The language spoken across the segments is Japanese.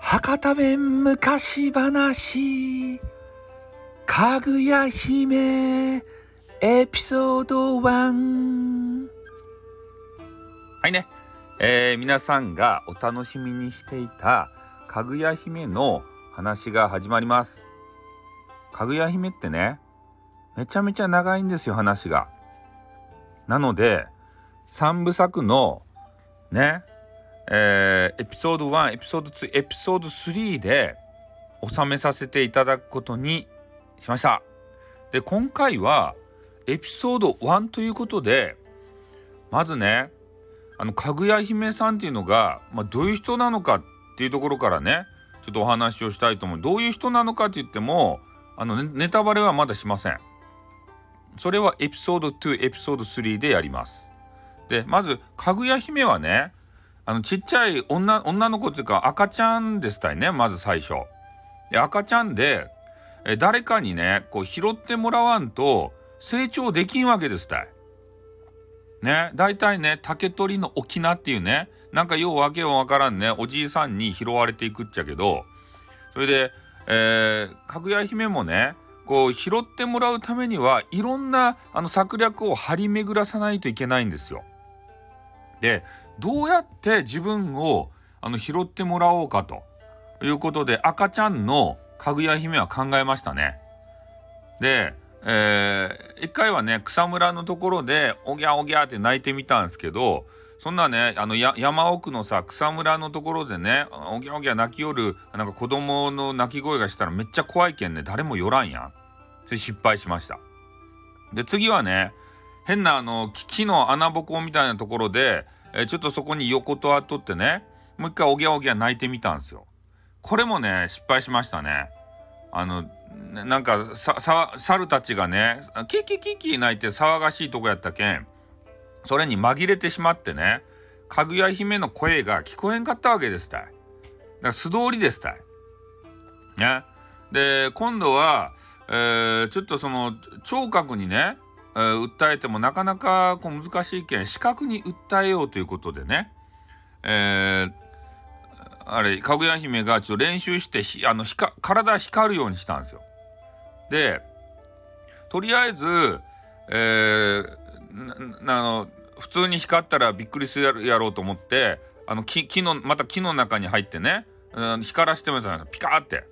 博多弁昔話。かぐや姫。エピソード1はいね、えー、皆さんがお楽しみにしていたかぐや姫の話が始まります。かぐや姫ってねめちゃめちゃ長いんですよ話が。なので3部作のねえー、エピソード1エピソード2エピソード3で収めさせていただくことにしました。で今回はエピソード1ということでまずねあのかぐや姫さんっていうのが、まあ、どういう人なのかっていうところからねちょっとお話をしたいと思う。どういう人なのかって言ってもあのネタバレはまだしません。それはエピソード2エピソード3でやります。でまずかぐや姫はねあのちっちゃい女女の子っていうか赤ちゃんでしたいねまず最初。で赤ちゃんでえ誰かにねこう拾ってもらわんと成長できんわけですたい。ね大体ね竹取りの沖縄っていうねなんかようわけわからんねおじいさんに拾われていくっちゃけどそれで、えー、かぐや姫もねこう拾ってもらうためにはいろんなあの策略を張り巡らさないといけないんですよ。でどうやって自分をあの拾ってもらおうかということで赤ちゃんのかぐや姫は考えましたね。で、えー、一回はね草むらのところでおぎゃおぎゃって泣いてみたんですけどそんなねあの山奥のさ草むらのところでねおぎゃおぎゃ泣きよるなんか子供の泣き声がしたらめっちゃ怖いけんね誰も寄らんやん。それ失敗しました。で次はね変なあの木の穴ぼこみたいなところでえー、ちょっとそこに横と後ってねもう一回おぎゃおぎゃ泣いてみたんですよ。これもね失敗しましたね。あのなんかささ猿たちがねキキキキ泣いて騒がしいとこやったけんそれに紛れてしまってねかぐや姫の声が聞こえんかったわけですたい。だから素通りですたい。ね。で今度は、えー、ちょっとその聴覚にね訴えてもなかなかこう難しいけん視覚に訴えようということでね、えー、あれかぐや姫がちょっと練習してあの体光るようにしたんですよ。でとりあえず、えー、あの普通に光ったらびっくりするやろうと思ってあの木木のまた木の中に入ってね、うん、光らしてみたピカーって。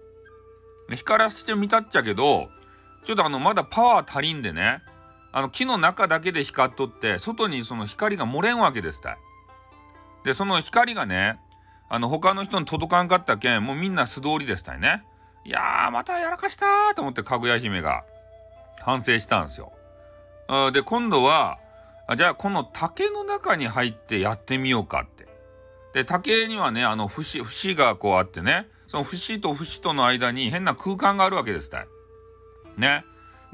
光らしてみたっちゃけどちょっとあのまだパワー足りんでねあの木の中だけで光っとって外にその光が漏れんわけですたい。でその光がねあの他の人に届かんかったけんもうみんな素通りでしたいね。いやーまたやらかしたと思ってかぐや姫が反省したんですよ。で今度はじゃあこの竹の中に入ってやってみようかって。で竹にはねあの節節がこうあってねその節と節との間に変な空間があるわけですたい。ね。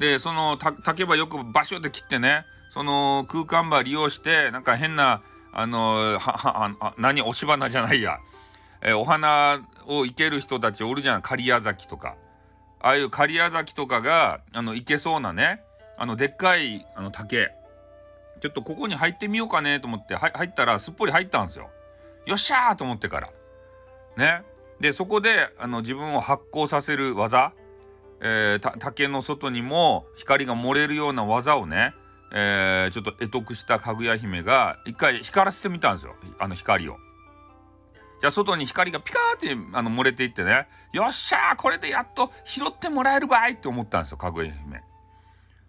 でその竹ばよくバシュって切ってねその空間ば利用してなんか変なあのはは何押し花じゃないや、えー、お花を生ける人たちおるじゃん刈谷崎とかああいう刈谷崎とかがあのいけそうなねあのでっかいあの竹ちょっとここに入ってみようかねと思って入ったらすっぽり入ったんですよ。よっしゃーと思ってから。ね。でそこであの自分を発光させる技えー、竹の外にも光が漏れるような技をね、えー、ちょっと得得したかぐや姫が一回光らせてみたんですよあの光を。じゃあ外に光がピカーってあの漏れていってねよっしゃーこれでやっと拾ってもらえるばいって思ったんですよかぐや姫。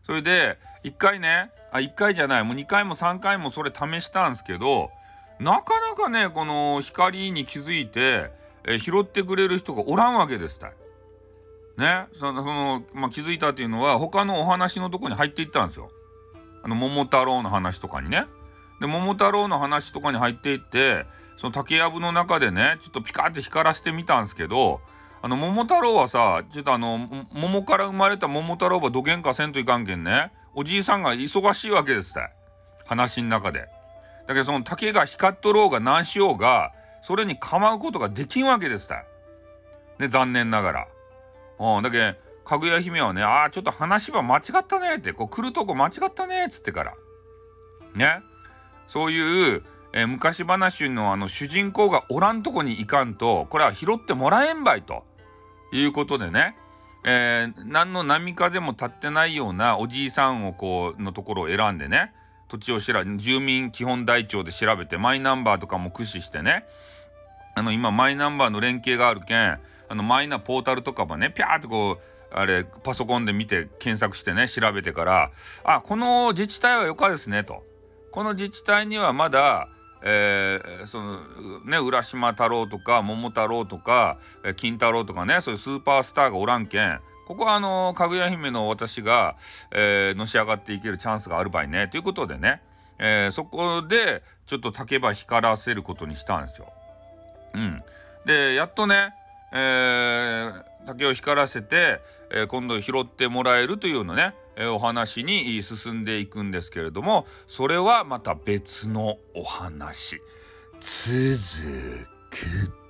それで一回ねあ1回じゃないもう2回も3回もそれ試したんですけどなかなかねこの光に気づいて、えー、拾ってくれる人がおらんわけですたい。ねそのその、まあ、気づいたっていうのは他のお話のとこに入っていったんですよ。あの桃太郎の話とかにね。で桃太郎の話とかに入っていってその竹やぶの中でねちょっとピカって光らせてみたんですけどあの桃太郎はさちょっとあの桃から生まれた桃太郎はどげんかせんといかんけんねおじいさんが忙しいわけですって話の中で。だけどその竹が光っとろうが何しようがそれに構うことができんわけですって。で残念ながら。うん、だけかぐや姫はね、ああ、ちょっと話は間違ったねって、こう来るとこ間違ったねっつってから。ね。そういう、えー、昔話のあの主人公がおらんとこに行かんとこれは拾ってもらえんばいと。いうことでね、えー、何の波風も立ってないようなおじいさんをこうのところを選んでね。土地を調べ住民基本台帳で調べてマイナンバーとかも駆使してね。あの今マイナンバーの連携があるけんあのマイナポータルとかもねピャーってこうあれパソコンで見て検索してね調べてからあこの自治体はよかですねとこの自治体にはまだえー、そのね浦島太郎とか桃太郎とか金太郎とかねそういうスーパースターがおらんけんここはあのかぐや姫の私が、えー、のし上がっていけるチャンスがある場合ねということでね、えー、そこでちょっと竹馬光らせることにしたんですよ。うん、でやっとね、えー、竹を光らせて、えー、今度拾ってもらえるというようなね、えー、お話に進んでいくんですけれどもそれはまた別のお話続く。